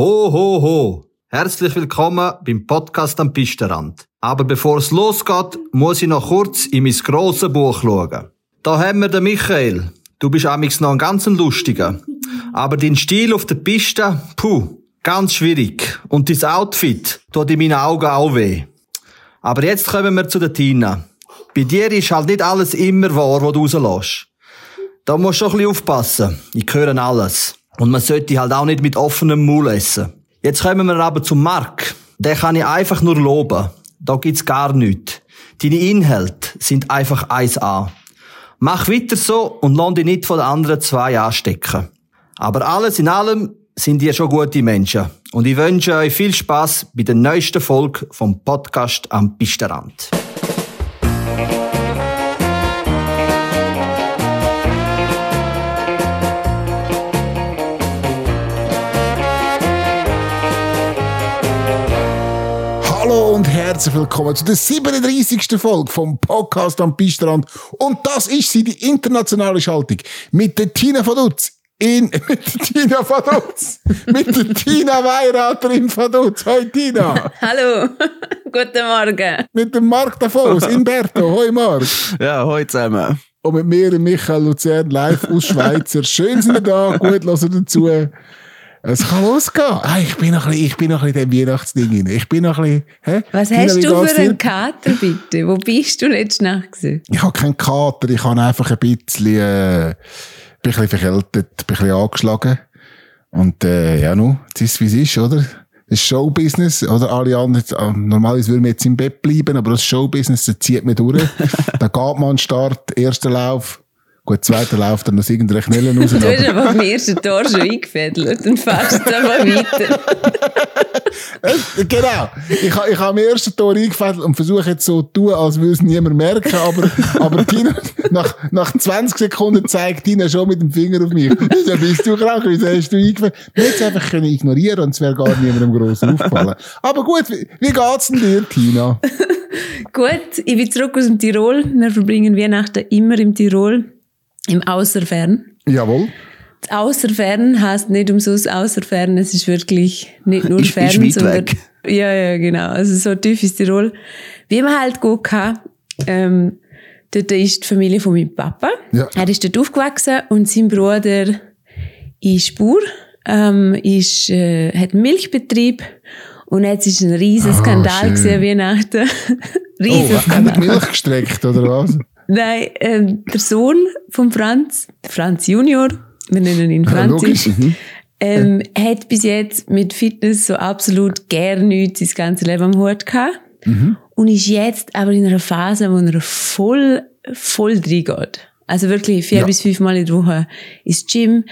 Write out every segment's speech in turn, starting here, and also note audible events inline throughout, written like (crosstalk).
Ho, ho, ho! Herzlich willkommen beim Podcast am Pistenrand. Aber bevor es losgeht, muss ich noch kurz in mein grosses Buch schauen. Da haben wir den Michael. Du bist amigs noch ein ganz lustiger. Aber dein Stil auf der Piste, puh, ganz schwierig. Und dein Outfit tut in meinen Augen auch weh. Aber jetzt kommen wir zu der Tina. Bei dir ist halt nicht alles immer wahr, was du rauslässt. Da musst du ein bisschen aufpassen. Ich höre alles. Und man sollte halt auch nicht mit offenem Maul essen. Jetzt kommen wir aber zum Mark. Den kann ich einfach nur loben. Da gibt's gar nichts. Deine Inhalte sind einfach 1A. Mach weiter so und lass dich nicht von den anderen zwei anstecken. Aber alles in allem sind ihr schon gute Menschen. Und ich wünsche euch viel Spaß bei der neuesten Folge vom Podcast am Pisterrand. Herzlich willkommen zu der 37. Folge vom Podcast am Pistrand. Und das ist sie, die internationale Schaltung mit der Tina Vaduz. In, (laughs) mit der Tina Vaduz. mit der Tina Weirater in Vaduz. Hoi Tina. (laughs) Hallo, (laughs) guten Morgen. Mit dem Marc Davos in Berto. Hoi Marc. Ja, hoi zusammen. Und mit mir, Michael Luzern, live aus Schweizer. Schön sind ihr da, gut hören dazu. Es kann losgehen. Ah, ich bin noch ein bisschen, ich bin noch ein bisschen in dem Weihnachtsding rein. Ich bin noch ein bisschen, hä? Was hast du für einen Kater, bitte? Wo bist du letzte Nacht gewesen? Ich habe keinen Kater, ich habe einfach ein bisschen, äh, bin ein bisschen verkältet, bin ein bisschen angeschlagen. Und, äh, ja, nu, es ist wie es ist, oder? Das Showbusiness, oder? Alle anderen, äh, normalerweise würden wir jetzt im Bett bleiben, aber das Showbusiness, das zieht mich durch. (laughs) da geht man an den Start, erster Lauf. Gut, zweiter Lauf, dann aus irgendeiner Knelle raus. Du hast aber- am ersten Tor schon eingefädelt und fährst einfach weiter. Äh, genau. Ich, ich habe am ersten Tor eingefädelt und versuche jetzt so zu tun, als würde es niemand merken, aber, aber Tina, nach, nach 20 Sekunden zeigt Tina schon mit dem Finger auf mich. Wieso bist du krank? Wieso hast du eingefädelt? Hätten es einfach können ignorieren und es wäre gar niemandem gross aufgefallen. Aber gut, wie, wie geht's denn dir, Tina? (laughs) Gut, ich bin zurück aus dem Tirol. Wir verbringen Weihnachten immer im Tirol, im Außerfern. Jawohl. Das Außerfern heißt nicht umsonst Außerfern, es ist wirklich nicht nur (laughs) Ist- fern, ist weit sondern weg. ja, ja, genau. Also so tief ist Tirol. Wie man halt gut kann, ähm, dort ist die Familie von meinem Papa. Ja. Er ist dort aufgewachsen und sein Bruder ist Spur, ähm, ist, äh, hat einen Milchbetrieb und jetzt ist ein riesen Skandal Ah, schön. gewesen, Weihnachten. (laughs) Oh, riesen haben Skandal. die Milch gestreckt, oder was? (laughs) Nein, ähm, der Sohn von Franz, Franz Junior, wir nennen ihn Ja, Franzi, logisch. Mhm. ähm, hat bis jetzt mit Fitness so absolut gar nichts sein ganzes Leben am Hut gehabt. Mhm. Und ist jetzt aber in einer Phase, wo er voll, voll reingeht. Also wirklich vier Ja. bis fünf Mal in der Woche ins Gym,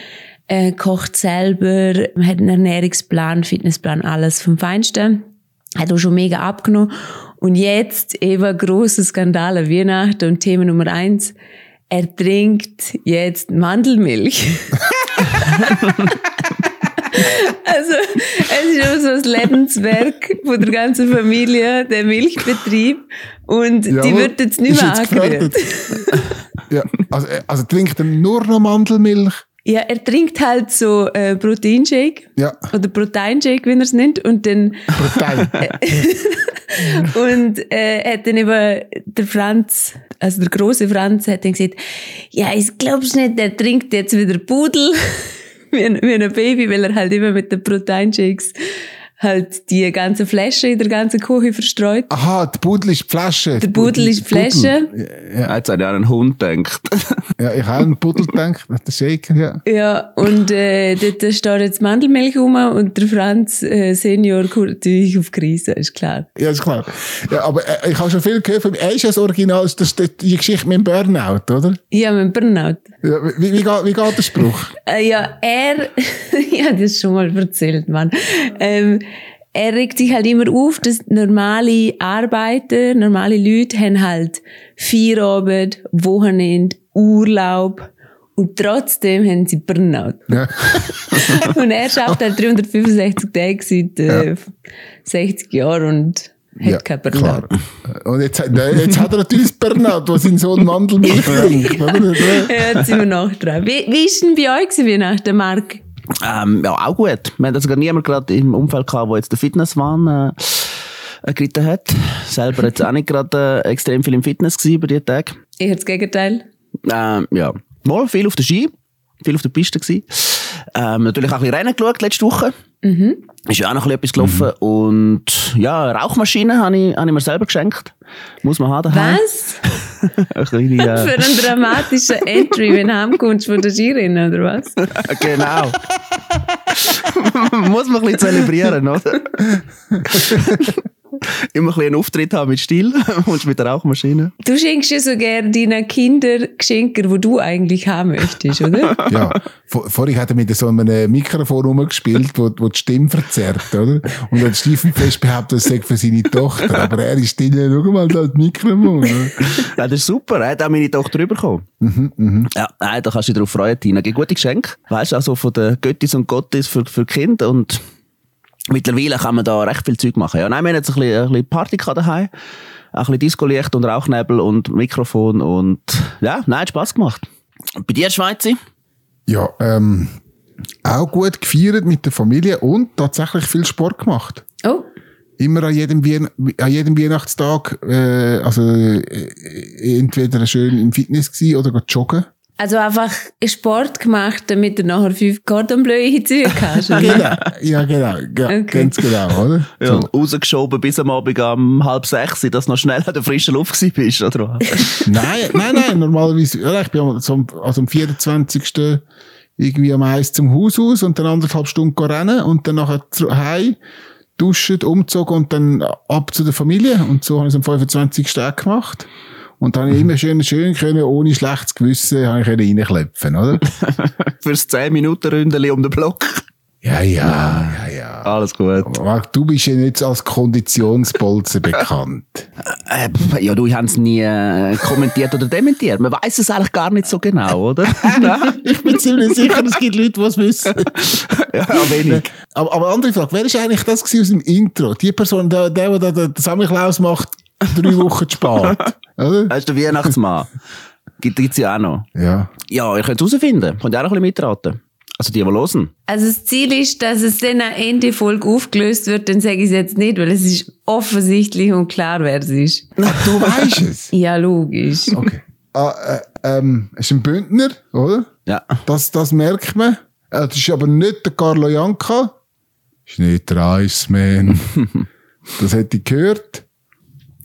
äh, kocht selber, hat einen Ernährungsplan, Fitnessplan, alles vom Feinsten. Hat auch schon mega abgenommen. Und jetzt eben grosser Skandal an Weihnachten und Thema Nummer eins. Er trinkt jetzt Mandelmilch. (laughs) Also, es ist auch so das Lebenswerk von der ganzen Familie, der Milchbetrieb. Und die Jawohl. wird jetzt nicht mehr jetzt angerührt. (laughs) ja, also, äh, also trinkt er nur noch Mandelmilch? Ja, er trinkt halt so äh, Proteinshake. Ja. Oder Proteinshake, wie er es nennt. Und dann, Protein. (laughs) (laughs) und, äh, hat dann eben der Franz, also der große Franz, hat dann gesagt, ja, ich glaub's nicht, der trinkt jetzt wieder Pudel. (laughs) wie, ein, wie ein Baby, weil er halt immer mit den Proteinshakes halt die ganze Flasche in der ganzen Küche verstreut. Aha, die Pudel ist die Flasche. Der Pudel ist die Flasche. Ja. Jetzt hat ja an einen Hund gedacht. (laughs) Ja, ich habe an den Pudel gedacht, der Shaker, ja. Ja, und äh, dort steht jetzt Mandelmilch rum und der Franz äh, Senior kommt natürlich auf Krise, ist klar. Ja, ist klar. Ja, aber äh, ich habe schon viel gehört von ihm. Er ist ja das Original, das ist die- Geschichte mit dem Burnout, oder? Ja, mit dem Burnout. Ja, wie, wie, geht, wie geht der Spruch? Äh, ja, er, (laughs) ich habe das schon mal erzählt, Mann. Ähm, er regt sich halt immer auf, dass normale Arbeiter, normale Leute haben halt Feierabend, Wochenende, Urlaub und trotzdem haben sie Burnout. Ja. (laughs) Und er schafft halt 365 Tage seit äh, 60 Jahren und hat ja, kein Burnout. klar. Und jetzt, hat- nein, jetzt hat er natürlich Burnout, wo sein Sohn Mandelmilch (laughs) trinkt. oder? Ja, jetzt sind wir noch dran. Wie, wie ist denn bei euch gewesen, Weihnachten, Marc? Ähm, ja, auch gut. Wir haben also gar niemand gerade im Umfeld gehabt, der jetzt den Fitnesswahn äh, äh, geritten hat. Selber jetzt auch nicht gerade äh, extrem viel im Fitness gewesen über die Tage. Eher das Gegenteil. Ähm, ja, mal viel auf der Ski, viel auf der Piste gewesen. Ähm, natürlich auch ein bisschen Rennen geschaut letzte Woche. Mhm. Ist ja auch noch ein bisschen etwas gelaufen. Und ja, Rauchmaschine habe ich, habe ich mir selber geschenkt. Muss man haben daheim. Was? (laughs) Eine kleine, äh, Für einen dramatischen Entry, wenn du heimkommst von der Skirennen, oder was? (laughs) genau. (laughs) Muss man ein bisschen zelebrieren, oder? (laughs) Immer ein bisschen einen Auftritt haben mit Stil (laughs) und mit der Rauchmaschine. Du schenkst ja so gerne deinen Kindern Geschenke, die du eigentlich haben möchtest, oder? (laughs) Ja, vor, vorhin hat er mit so einem Mikrofon rumgespielt, wo, wo die Stimme verzerrt, oder? Und hat stiefenfest behauptet, das sei für seine Tochter. Aber er ist still, schau mal, da das Mikrofon. oder? Ja, das ist super. Er hat auch meine Tochter bekommen. Ja, nein, da kannst du dich drauf freuen, Tina. Gute Geschenke. Weißt du, also von den Göttis und Gottis für, für Kinder und mittlerweile kann man da recht viel Zeug machen. Ja, nein, wir haben jetzt ein bisschen, ein bisschen Party gehabt daheim. Ein bisschen Discolicht und Rauchnebel und Mikrofon und ja, nein, hat Spass gemacht. Und bei dir, Schweizer? Ja, ähm, auch gut gefeiert mit der Familie und tatsächlich viel Sport gemacht. Oh, Immer an jedem, Wien an jedem Weihnachtstag, äh, also äh, entweder schön im Fitness gsi oder go joggen. Also einfach Sport gemacht, damit du nachher fünf Cordon Bleu in die Züge hast, oder? Genau, ja genau, ja, Okay. ganz genau, oder? Ja. So. Rausgeschoben bis am Abend um halb sechs, dass du noch schnell an der frischen Luft bist, oder was? (laughs) Nein, nein, nein, normalerweise, ja, ich bin am- so, also am 24. irgendwie am Eis zum Haus aus und dann anderthalb Stunden rennen und dann nachher zurück heim, duschen, umgezogen und dann ab zu der Familie. Und so habe ich es am 25. auch gemacht. Und dann habe ich immer schön, schön können, ohne schlechtes Gewissen, habe ich können reinklepfen, oder? (laughs) Fürs 10 Minuten Ründeli um den Block. Ja, ja, ja, ja. Alles gut. Marc, du bist ja nicht als Konditionsbolzen (laughs) bekannt. Äh, ja, du haben es nie äh, kommentiert oder dementiert. Man weiß es eigentlich gar nicht so genau, oder? (laughs) Ich bin ziemlich sicher, es gibt Leute, die es wissen. ja, wenig. Aber, aber andere Frage, wer ist eigentlich das aus dem Intro? Die Person, der, der, der, der Samichlaus macht, (laughs) drei Wochen zu spät. Oder? Ist der Weihnachtsmann. (laughs) Gibt es ja auch noch. Ja. Ja, ihr könnt es herausfinden. Könnt ihr auch noch ein bisschen mitraten. Also die, die hören. Also das Ziel ist, dass es dann am Ende Folge aufgelöst wird, dann sage ich es jetzt nicht, weil es ist offensichtlich und klar, wer es ist. (laughs) Du weißt es. Ja, logisch. Okay. Ah, äh, ähm, es ist ein Bündner, oder? Ja. Das, das merkt man. Äh, Das ist aber nicht der Carlo Janka. Ist nicht der Iceman. das hätte ich gehört.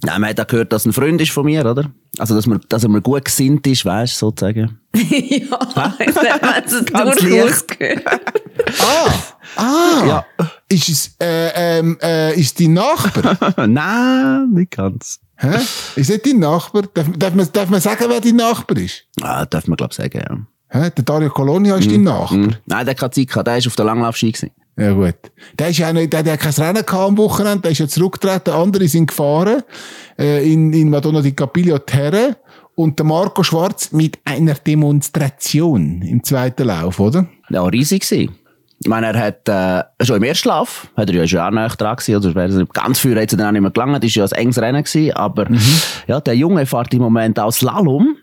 Ja, man hat auch gehört, dass er ein Freund ist von mir, oder? Also, dass, man, dass er mir gut gesinnt ist, weißt du, sozusagen. (laughs) ja, (laughs) das hat man so (laughs) Ganz durchaus gehört. Ah! Ah! Ja. Ist es, äh, ähm, äh, ist dein Nachbar? Nein, nicht ganz. Hä? Ist nicht dein Nachbar? Darf, darf, man, darf man sagen, wer dein Nachbar ist? Ah, darf man, glaube ich, sagen, ja. Hä? Der Dario Colonia ist dein Nachbar? Hm. Nein, der hat keine Zeit gehabt. Der ist auf der Langlaufski gewesen. Ja, gut. Der ist ja auch nicht, der hat ja kein Rennen gehabt am Wochenende, der ist ja zurückgetreten, andere sind gefahren, äh, in, in Madonna di Capiglio Terre, und der Marco Schwarz mit einer Demonstration im zweiten Lauf, oder? Ja, riesig gewesen. Ich meine, er hat, äh, schon im ersten Lauf, hat er ja schon auch näher dran gewesen, oder wäre ganz früh es dann auch nicht mehr gelangt, ist ja ein enges Rennen gewesen, aber, ja, der Junge fährt im Moment auch Slalom.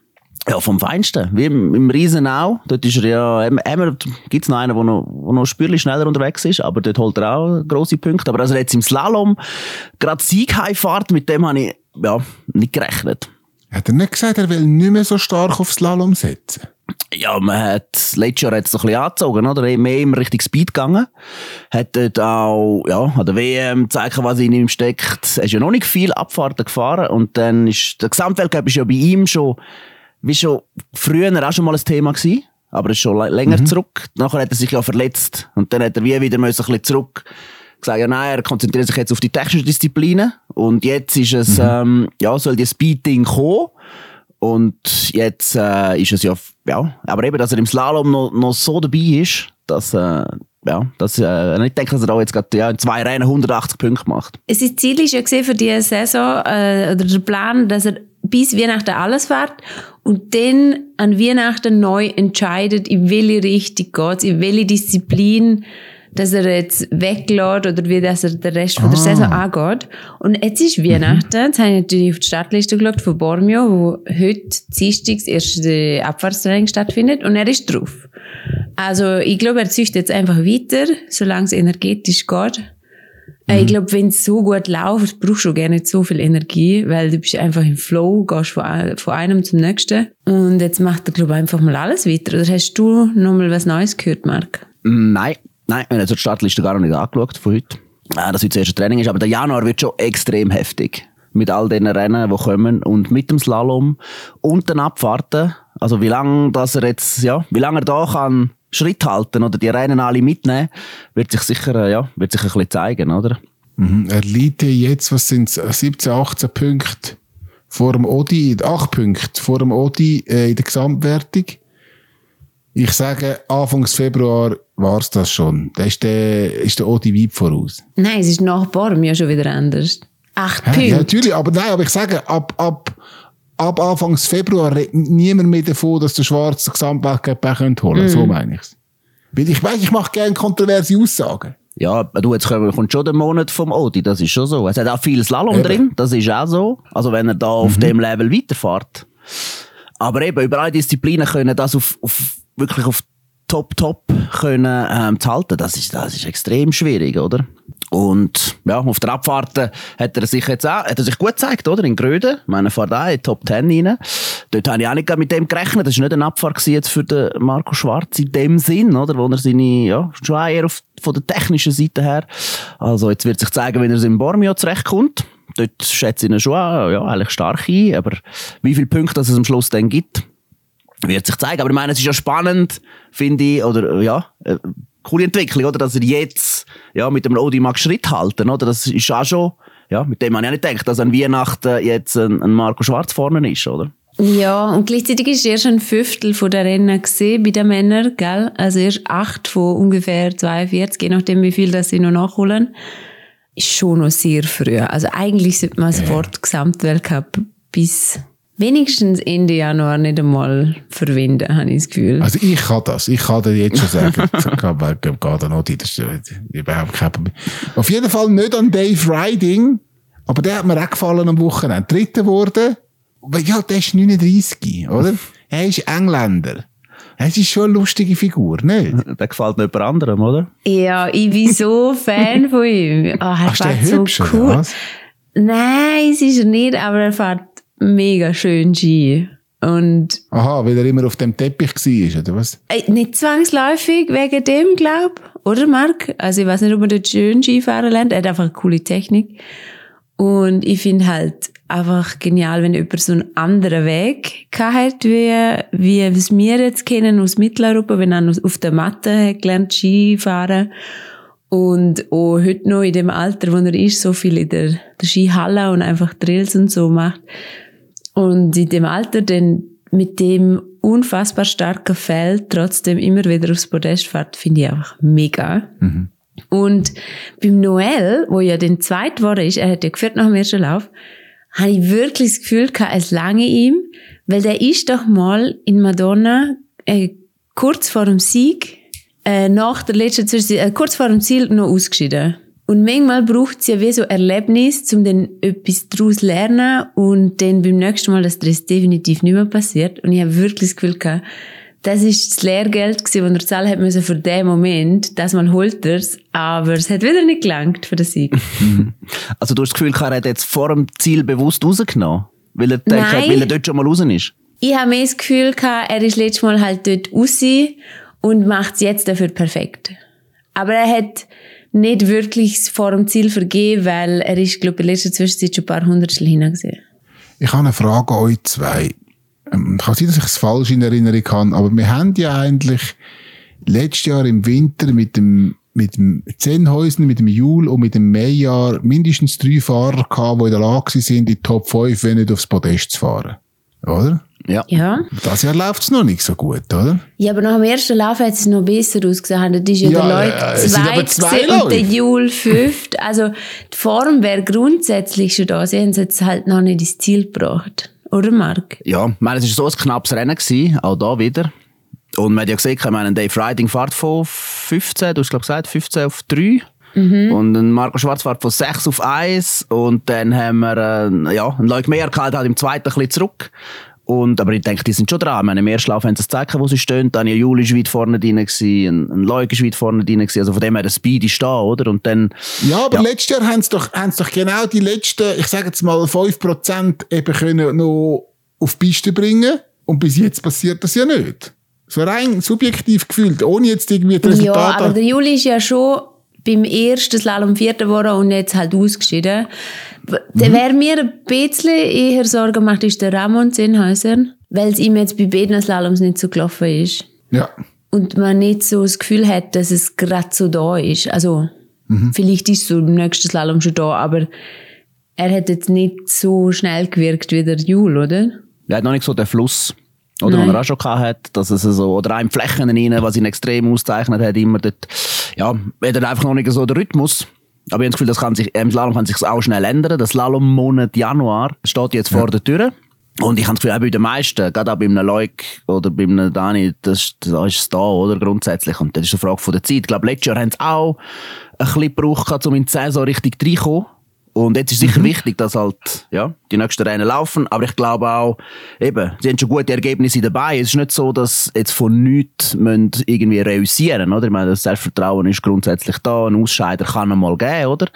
Ja, vom Feinsten. Wie im, im Riesenau. Dort ist er ja, ähm, immer, gibt's noch einen, der noch, wo noch spürlich schneller unterwegs ist, aber dort holt er auch grosse Punkte. Aber er jetzt im Slalom gerade Sieg heimfährt, mit dem habe ich, ja, nicht gerechnet. Hat er nicht gesagt, er will nicht mehr so stark auf Slalom setzen? Ja, man hat, letztes Jahr hat es ein bisschen angezogen, oder? Mehr immer Richtung Speed gegangen. Hat dort auch, ja, an der WM gezeigt, was in ihm steckt. Er ist ja noch nicht viel Abfahrten gefahren und dann ist, der Gesamtweltcup ist ja bei ihm schon, wie schon früher auch schon mal ein Thema gewesen. Aber es ist schon länger zurück. Nachher hat er sich ja verletzt. Und dann hat er wie wieder müssen ein bisschen zurück gesagt, ja, nein, er konzentriert sich jetzt auf die technischen Disziplinen. Und jetzt ist es, ähm, ja, soll die Speed-Ding kommen. Und jetzt äh, ist es ja, ja, aber eben, dass er im Slalom noch, noch so dabei ist, dass, äh, ja, dass äh, ich denke, dass er da jetzt gerade ja, in zwei Rennen 180 Punkte macht. Es ist Ziel ist ja gesehen für diese Saison, äh, oder der Plan, dass er bis Weihnachten alles fährt und dann an Weihnachten neu entscheidet, in welche Richtung geht in welche Disziplin, dass er jetzt weglässt oder wie dass er den Rest von der Ah. Saison angeht. Und jetzt ist Weihnachten, jetzt habe ich natürlich auf die Startliste geschaut von Bormio, wo heute Dienstags erst die Abfahrtstraining stattfindet und er ist drauf. Also ich glaube, er züchtet jetzt einfach weiter, solange es energetisch geht. Äh, Ich glaube, wenn es so gut läuft, brauchst du gar nicht so viel Energie, weil du bist einfach im Flow, gehst von, von einem zum nächsten. Und jetzt macht er, glaube ich, einfach mal alles weiter. Oder hast du noch mal was Neues gehört, Marc? Nein, nein, wir haben jetzt die Startliste gar noch nicht angeschaut von heute. Äh, dass heute das erste Training ist, aber der Januar wird schon extrem heftig. Mit all den Rennen, die kommen und mit dem Slalom und den Abfahrten. Also wie lange dass er jetzt, ja, wie lange er da kann Schritt halten oder die Rennen alle mitnehmen, wird sich sicher, äh, ja, wird sich ein bisschen zeigen, oder? Mhm. Er liegt jetzt, was sind 17, 18 Punkte vor dem Odi, 8 Punkte vor dem Odi äh, in der Gesamtwertung. Ich sage, Anfangs Februar war's das schon. Da ist der, ist der Odi weit voraus. Nein, es ist nach Borm ja schon wieder anders. Acht Hä? Punkte. Ja, natürlich, aber nein, aber ich sage, ab, ab, ab Anfangs Februar redet niemand mehr davon, dass der Schwarz den Gesamtweltcup könnte holen. So meine ich's. Weil ich weiß, ich mache gerne kontroverse Aussagen. Ja, du, jetzt kommt schon der Monat vom Odi, das ist schon so. Es hat auch viel Slalom Eben. drin, das ist auch so. Also wenn er da auf dem Level weiterfährt. Aber eben, über alle Disziplinen können das auf, auf wirklich auf Top, Top können, ähm, zu halten, das ist, das ist extrem schwierig, oder? Und, ja, auf der Abfahrt äh, hat er sich jetzt auch, hat er sich gut gezeigt, oder? In Gröden. Ich meine, fährt auch in die Top 10 rein. Dort habe ich auch nicht mit dem gerechnet. Das war nicht eine Abfahrt jetzt für den Marco Schwarz in dem Sinn, oder? Wo er seine, ja, schon eher auf, von der technischen Seite her. Also, jetzt wird sich zeigen, wenn er in Bormio zurechtkommt. Dort schätze ich ihn schon, auch, ja, eigentlich stark ein. Aber wie viele Punkte es am Schluss dann gibt, wird sich zeigen. Aber ich meine, es ist ja spannend, finde ich, oder ja, äh, coole Entwicklung, oder? Dass er jetzt ja, mit dem Odi mag Schritt halten, oder? Das ist auch schon, ja, mit dem habe ich auch nicht gedacht, dass an Weihnachten jetzt ein, ein Marco Schwarz vorne ist, oder? Ja, und gleichzeitig ist erst ein Fünftel von der Rennen gesehen bei den Männern, gell? Also erst acht von ungefähr 42, je nachdem wie viel das sie noch nachholen. Ist schon noch sehr früh. Also eigentlich sollte man sofort Gesamtweltcup bis wenigstens Ende Januar nicht einmal verwenden, habe ich das Gefühl. Also ich kann das, ich kann dir jetzt schon sagen, aber geht dann noch, das ist überhaupt kein Problem. Auf jeden Fall nicht an Dave Riding, aber der hat mir auch gefallen am Wochenende. Dritter aber ja, der ist 39, oder? Er ist Engländer. Es ist schon eine lustige Figur, nicht? Der gefällt nicht jemand anderem, oder? Ja, ich bin so (laughs) Fan von ihm. Oh, er Ach, ist der so hübsch, oder cool. was? Nein, es ist er nicht, aber er fährt mega schön Ski. Und Aha, weil er immer auf dem Teppich war, oder was? nicht zwangsläufig wegen dem, glaub Oder, Marc? Also ich weiß nicht, ob man dort schön Skifahren lernt. Er hat einfach eine coole Technik. Und ich finde halt einfach genial, wenn jemand so einen anderen Weg gehabt hat, wie, wie es wir jetzt kennen aus Mitteleuropa, wenn er auf der Matte hat gelernt Skifahren und auch heute noch in dem Alter, wo er ist, so viel in der, der Skihalle und einfach Drills und so macht. Und in dem Alter dann mit dem unfassbar starken Feld trotzdem immer wieder aufs Podest fährt, finde ich einfach mega. Und beim Noel, wo ja den zweit war ist, er hat ja geführt nach dem ersten Lauf, habe ich wirklich das Gefühl gehabt, es lange ihm, weil der ist doch mal in Madonna äh, kurz vor dem Sieg, äh, nach der letzten Zwischenzeit, äh, kurz vor dem Ziel noch ausgeschieden. Und manchmal braucht es ja wie so Erlebnis, um dann etwas daraus zu lernen und dann beim nächsten Mal, dass das definitiv nicht mehr passiert. Und ich habe wirklich das Gefühl gehabt, das ist das Lehrgeld gewesen, das er zahlen hat müssen für den Moment. Das mal holt er's, aber es hat wieder nicht gelangt für den Sieg. (laughs) Also du hast das Gefühl, er hat jetzt vor dem Ziel bewusst rausgenommen? Weil er denkt, weil er dort schon mal raus ist? Ich habe mehr das Gefühl gehabt, er ist letztes Mal halt dort raus und macht es jetzt dafür perfekt. Aber er hat nicht wirklich vor dem Ziel vergeben, weil er ist, glaube ich, in der letzten Zwischenzeit schon ein paar Hundertstel hingesehen. Ich habe eine Frage an euch zwei. Ähm, Kann sein, dass ich es falsch in Erinnerung habe, aber wir haben ja eigentlich letztes Jahr im Winter mit dem mit dem Zenhäusen, mit dem Jul und mit dem Meyer mindestens drei Fahrer gehabt, die in der Lage sind, in die Top 5, wenn nicht aufs Podest zu fahren. Oder? Ja. Ja. Das Jahr läuft es noch nicht so gut, oder? Ja, aber nach dem ersten Lauf hat es noch besser ausgesehen. Das ist ja, Ja, der äh, Leute aber zweit zwei gewesen und der. Jul fünft. Also, die Form wäre grundsätzlich schon da. Sie haben es jetzt halt noch nicht ins Ziel gebracht. Oder, Marc? Ja, ich meine, es war so ein knappes Rennen, gewesen, auch da wieder. Und man hat ja gesehen, ich meine, Dave Riding fährt von 15, du hast glaube gesagt, 15 auf 3. Und ein Marco Schwarz fährt von 6 auf 1. Und dann haben wir, äh, ja, ein Leuk Meyer gehalten, hat im zweiten ein bisschen zurück. Und, aber ich denke, die sind schon dran. Meine, Im ersten Lauf haben sie das Zeichen, wo sie stehen. Daniel Juli war weit vorne drin, ein, ein Leuk war weit vorne drin. Also von dem her, der Speed ist da, oder? Und dann, Ja, aber Ja. letztes Jahr haben sie doch, haben sie doch genau die letzten, ich sage jetzt mal 5% eben können noch auf die Piste bringen. Und bis jetzt passiert das ja nicht. So rein subjektiv gefühlt, ohne jetzt irgendwie die Ja, Resultate. aber der Juli ist ja schon beim ersten Slalom Vierter geworden und jetzt halt ausgeschieden. Der Wer mir ein bisschen eher Sorgen macht, ist der Ramon Zinhäuser, weil es ihm jetzt bei beiden Slaloms nicht so gelaufen ist. ja. Und man nicht so das Gefühl hat, dass es gerade so da ist. Also, Mhm. vielleicht ist so im nächsten Slalom schon da, aber er hat jetzt nicht so schnell gewirkt wie der Jul, oder? er hat noch nicht so den Fluss. Oder, Nein. den er auch schon gehabt hat, dass es so, oder auch in Flächen rein, was ihn extrem auszeichnet hat, immer dort, ja, hat er einfach noch nicht so den Rhythmus. Aber ich habe das Gefühl, das kann sich, im Slalom kann sich auch schnell ändern. Der Slalom-Monat Januar steht jetzt vor der Tür. Und ich habe das Gefühl, auch bei den meisten, gerade auch bei einem Leuk oder bei einem Dani, das, da ist es da, oder? Grundsätzlich. Und das ist eine Frage von der Zeit. Ich glaube, letztes Jahr haben sie auch ein bisschen gebraucht, um in die Saison richtig reinzukommen. Und jetzt ist sicher wichtig, dass halt, ja, die nächsten Rennen laufen. Aber ich glaube auch, eben, sie haben schon gute Ergebnisse dabei. Es ist nicht so, dass jetzt von nichts müssen irgendwie reüssieren, oder? Ich meine, das Selbstvertrauen ist grundsätzlich da. Ein Ausscheider kann einmal geben, oder?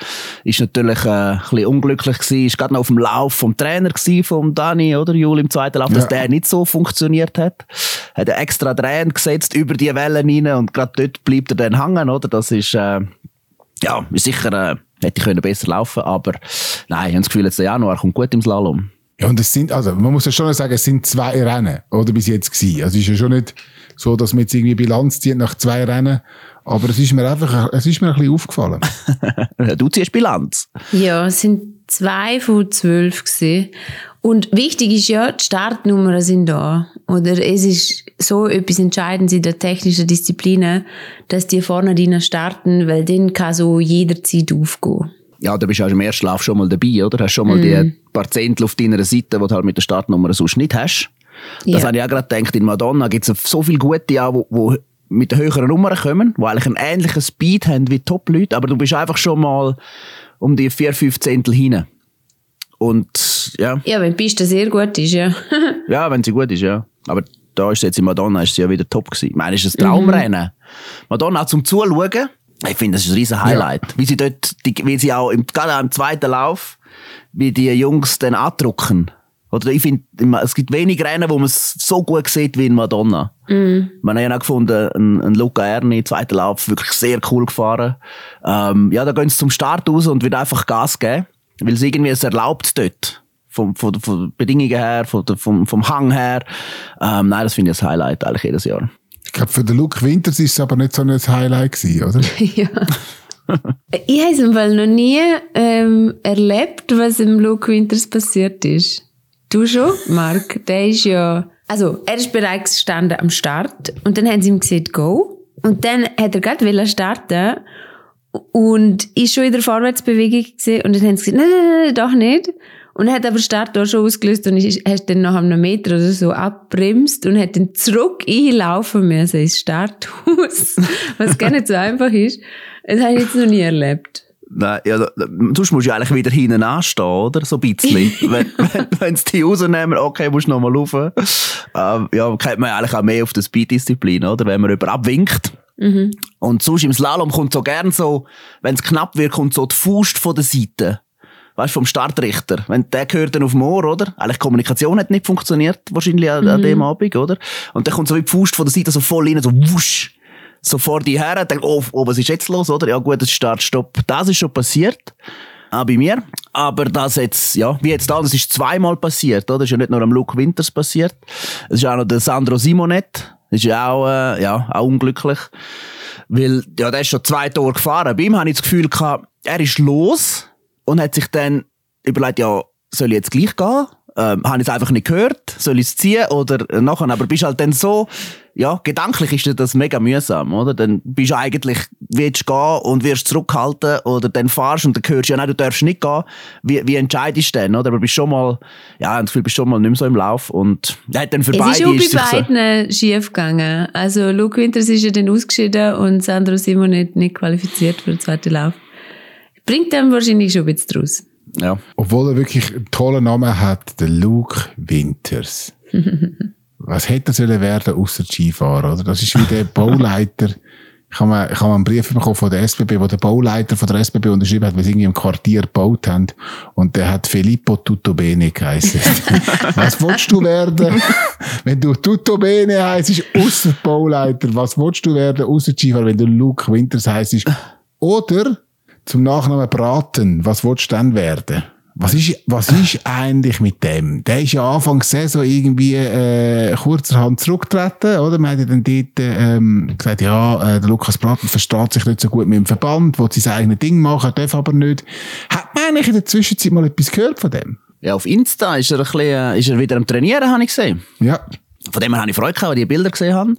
Ist natürlich, äh, ein bisschen unglücklich gewesen. Ist gerade noch auf dem Lauf vom Trainer gewesen, vom Dani, oder? Juli im zweiten Lauf, dass Ja. der nicht so funktioniert hat. Hat er extra Drehen gesetzt über die Wellen rein und gerade dort bleibt er dann hängen, oder? Das ist, äh, ja, ist sicher, äh, hätte ich können besser laufen, aber nein, ich habe das Gefühl, jetzt der Januar kommt gut im Slalom. Ja, und es sind, also, man muss ja schon sagen, es sind zwei Rennen, oder bis jetzt gewesen. Also, es ist ja schon nicht so, dass man jetzt irgendwie Bilanz zieht nach zwei Rennen. Aber es ist mir einfach, es ist mir ein bisschen aufgefallen. (laughs) Du ziehst Bilanz. Ja, es sind zwei von zwölf gewesen. Und wichtig ist ja, die Startnummern sind da. Oder es ist so etwas Entscheidendes in der technischen Disziplin, dass die vorne drinnen starten, weil dann kann so jederzeit aufgehen. Ja, da bist du auch im ersten Lauf schon mal dabei, oder? Hast schon mal die paar Zehntel auf deiner Seite, die du halt mit der Startnummer sonst nicht hast. Das Ja. habe ich auch gerade gedacht, in Madonna gibt es so viele gute auch, wo, wo mit höheren Nummern kommen, die eigentlich einen ähnlichen Speed haben wie Top-Leute, aber du bist einfach schon mal um die vier, fünf Zehntel hin. Und ja, Ja, wenn die Piste sehr gut ist, ja. (laughs) Ja, wenn sie gut ist, ja. Aber da ist sie jetzt in Madonna ist sie ja wieder top gewesen. Ich meine, es ist ein Traumrennen. Madonna auch zum Zuschauen. Ich finde, das ist ein riesen Highlight. Wie sie dort, die, wie sie auch im, gerade auch im zweiten Lauf, wie die Jungs dann andrucken. Oder ich finde, es gibt wenig Rennen, wo man es so gut sieht wie in Madonna. Man hat ja auch gefunden, ein, ein Luca Erni, zweiter Lauf, wirklich sehr cool gefahren. Ähm, ja, da gehen sie zum Start raus und wird einfach Gas geben. Weil es irgendwie es erlaubt dort. Vom, von, von den Bedingungen her, von, vom, vom Hang her. Ähm, nein, das finde ich ein Highlight eigentlich jedes Jahr. Ich glaube, für den Luke Winters ist es aber nicht so ein Highlight gewesen, oder? (laughs) (laughs) ja. Ich habe es im Fall noch nie ähm, erlebt, was im Luke Winters passiert ist. Du schon, Marc? Der ist ja... Also, er ist bereits gestanden am Start und dann haben sie ihm gesagt, go. Und dann hat er gerade wollen starten und ist schon in der Vorwärtsbewegung gesehen und dann haben sie gesagt, nein, nein, nein, doch nicht. Und hat aber Start auch schon ausgelöst und ist, hast dann nach einem Meter oder so abbremst und hat dann zurück einlaufen müssen ins Starthaus, (laughs) was gar nicht so einfach ist. Das habe ich jetzt noch nie erlebt. Nein, da- sonst musst du ja eigentlich wieder hinten anstehen, oder? So ein bisschen. (laughs) wenn, wenn, wenn sie die rausnehmen, okay, musst du nochmal rauf. Ähm, ja, kennt man ja eigentlich auch mehr auf der Speed-Disziplin, oder? Wenn man jemand abwinkt. Und sonst im Slalom kommt so gern so, wenn es knapp wird, kommt so die Faust von der Seite. Weißt du, vom Startrichter. Wenn der gehört dann auf dem Ohr, oder? Eigentlich Kommunikation hat nicht funktioniert, wahrscheinlich an, an dem Abend, oder? Und dann kommt so wie die Faust von der Seite so voll rein, so wusch. So vor die her, denkt, oh, oh, was ist jetzt los, oder? Ja, gut, das Start, Stopp. Das ist schon passiert. Auch bei mir. Aber das jetzt, ja, wie jetzt da, das ist zweimal passiert, oder? Das ist ja nicht nur am Luke Winters passiert. Es ist auch noch der Sandro Simonet. Das ist ja auch, äh, ja, auch unglücklich. Weil, ja, der ist schon zwei Tore gefahren. Bei ihm habe ich das Gefühl gehabt, er ist los und hat sich dann überlegt, ja, soll ich jetzt gleich gehen? Ähm, habe ich es einfach nicht gehört? Soll ich es ziehen? Oder äh, nachher? Aber bist halt dann so, ja, gedanklich ist dir das mega mühsam, oder? Dann bist du eigentlich, willst gehen und wirst zurückhalten oder dann fahrst und dann hörst du, ja, nein, du darfst nicht gehen. Wie, wie entscheidest du denn, oder? Aber bist schon mal, ja, das Gefühl, bist schon mal nicht mehr so im Lauf und, ja, hat dann für Es beide ist auch bei sich so- beiden schief gegangen. Also Luke Winters ist ja dann ausgeschieden und Sandro Simonet nicht qualifiziert für den zweiten Lauf. Bringt dem wahrscheinlich schon ein bisschen draus. ja. Obwohl er wirklich einen tollen Namen hat, der Luke Winters. (laughs) Was hätte er sollen werden, außer Skifahrer, oder? Das ist wie der Bauleiter. Ich habe mal, ich habe einen Brief bekommen von der SBB, wo der Bauleiter von der SBB unterschrieben hat, weil sie irgendwie im Quartier gebaut haben. Und der hat Filippo Tutto geheißen. (laughs) was willst du werden, wenn du Tutto Bene heisst, außer Bauleiter? Was willst du werden, außer Skifahrer, wenn du Luke Winters heisst? Oder zum Nachnamen Braten. Was willst du dann werden? Was ist, was ist eigentlich mit dem? Der ist ja Anfang Saison irgendwie äh, kurzerhand zurückgetreten, oder? Man hat ja dann dort ähm, gesagt, ja, äh, der Lukas Braten versteht sich nicht so gut mit dem Verband, will sein eigenes Ding machen, darf aber nicht. Hat man eigentlich in der Zwischenzeit mal etwas gehört von dem? Ja, auf Insta ist er, ein bisschen, äh, ist er wieder am Trainieren, habe ich gesehen. Ja. Von dem her habe ich Freude gehabt, als ich die Bilder gesehen habe.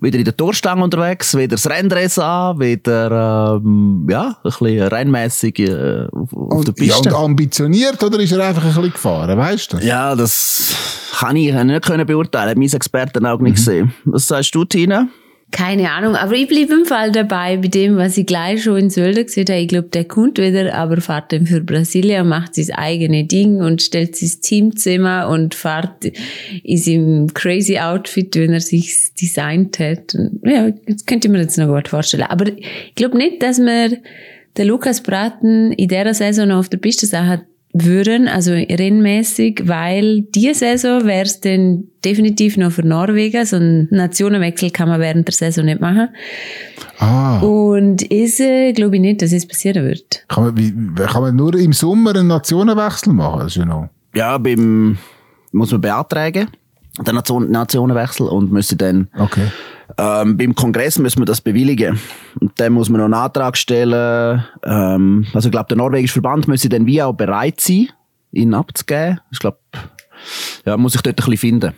Wieder in der Torstange unterwegs, wieder das Renndress an, wieder, ähm, ja, ein bisschen reinmässig äh, auf, auf Und, der Piste. ja, und ambitioniert, oder ist er einfach ein bisschen gefahren, weißt du? Ja, das kann ich nicht können beurteilen. Mein Expertenauge nicht gesehen. Was sagst du, Tina? Keine Ahnung, aber ich bleibe im Fall dabei bei dem, was ich gleich schon in Sölden gesehen habe. Ich glaube, der kommt wieder, aber fährt dann für Brasilien, macht sein eigenes Ding und stellt sein Teamzimmer und fährt in seinem crazy Outfit, wenn er sich designt hat. Und ja, das könnte ich mir jetzt noch gut vorstellen. Aber ich glaube nicht, dass wir den Lukas Braten in dieser Saison noch auf der Piste sehen hat würden, also rennmäßig, weil diese Saison wäre es dann definitiv noch für Norwegen. So einen Nationenwechsel kann man während der Saison nicht machen. Ah. Und ist, äh, glaube ich nicht, dass es passieren wird. Kann man, wie, kann man nur im Sommer einen Nationenwechsel machen? Ja noch. Ja, beim, muss man beantragen, den Nation, Nationenwechsel und müsste dann Okay. Ähm, beim Kongress müssen wir das bewilligen. Und dann muss man noch einen Antrag stellen. Ähm, also ich glaube, der norwegische Verband müsste dann wie auch bereit sein, ihn abzugeben. Ich glaube, ja, muss ich dort ein bisschen finden,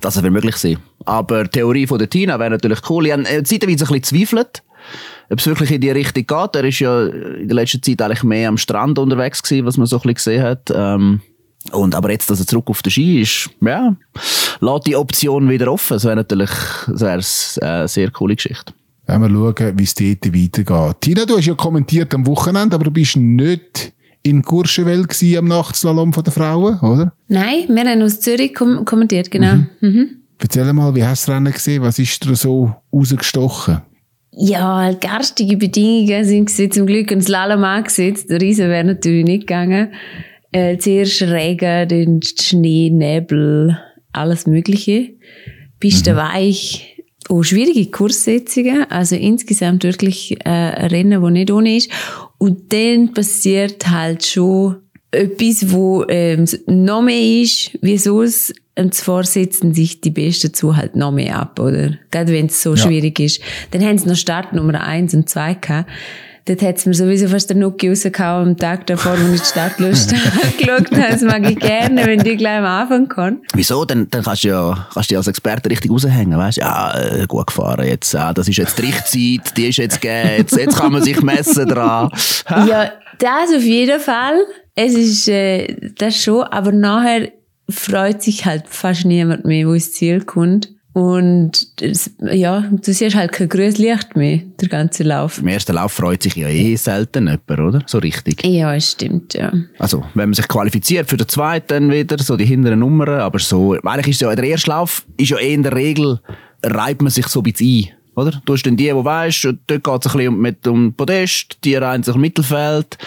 dass es wäre möglich sein. Aber die Theorie von der Tina wäre natürlich cool. Ich habe äh, zeitweise ein bisschen zweifelt, ob es wirklich in die Richtung geht. Er ist ja in der letzten Zeit eigentlich mehr am Strand unterwegs gewesen, was man so ein bisschen gesehen hat. Ähm, und aber jetzt, dass er zurück auf den Ski ist, ja, lässt die Option wieder offen. Das wäre natürlich das wäre eine sehr coole Geschichte. Wenn wir schauen, wie es dort weitergeht. Tina, du hast ja kommentiert am Wochenende, aber du bist nicht in Courchevel gsi am Nachtslalom von der Frauen, oder? Nein, wir haben aus Zürich kom kommentiert, genau. Mhm. Erzähl mal, wie hast du das Rennen gesehen? Was ist dir so rausgestochen? Ja, garstige Bedingungen sind zum Glück ein Slalom angesetzt. Der Riesen wäre natürlich nicht gegangen. Äh, zuerst Regen, dann Schnee, Nebel, alles Mögliche. Piste weich. Oh, schwierige Kurssetzungen. Also insgesamt wirklich äh, ein Rennen, das nicht ohne ist. Und dann passiert halt schon etwas, wo ähm, noch mehr ist, wie sonst. Und zwar setzen sich die Besten zu halt noch mehr ab, oder? Gerade wenn es so Ja. schwierig ist. Dann haben sie noch Start Nummer eins und zwei gehabt. Dort hat es mir sowieso fast der Nuki rausgehauen am Tag davor, wo ich die Startlust (laughs) angeschaut habe. Das mag ich gerne, wenn die gleich am Anfang kann. Wieso? Dann, dann kannst du ja kannst du dich als Experte richtig raushängen. Weißt? Ja, äh, gut gefahren jetzt. Ja, das ist jetzt die Richtzeit, die ist jetzt gegeben. Jetzt, jetzt kann man sich messen dran. (laughs) Ja, das auf jeden Fall. Es ist äh, das schon, aber nachher freut sich halt fast niemand mehr, wo ins Ziel kommt. Und es, ja, du siehst halt kein grünes Licht mehr, der ganze Lauf. Im ersten Lauf freut sich ja eh selten jemand, oder? So richtig. Ja, es stimmt, ja. Also, wenn man sich qualifiziert für den zweiten dann wieder, so die hinteren Nummern, aber so, eigentlich ist ja, der erste Lauf ist ja eh in der Regel, reibt man sich so ein bisschen ein, oder? Du hast dann die, die weisst, dort geht es ein bisschen um, mit um Podest, die rein sich im Mittelfeld.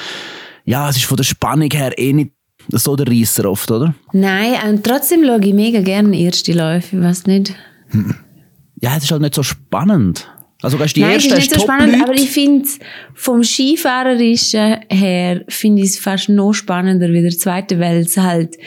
Ja, es ist von der Spannung her eh nicht so der Reisser oft, oder? Nein, und trotzdem schaue ich mega gerne erste Läufe, ich weiß nicht. Ja, es ist halt nicht so spannend. Also, weißt, die Nein, es erste ist nicht so spannend, aber ich finde vom Skifahrerischen her finde ich es fast noch spannender wie der zweite, weil es halt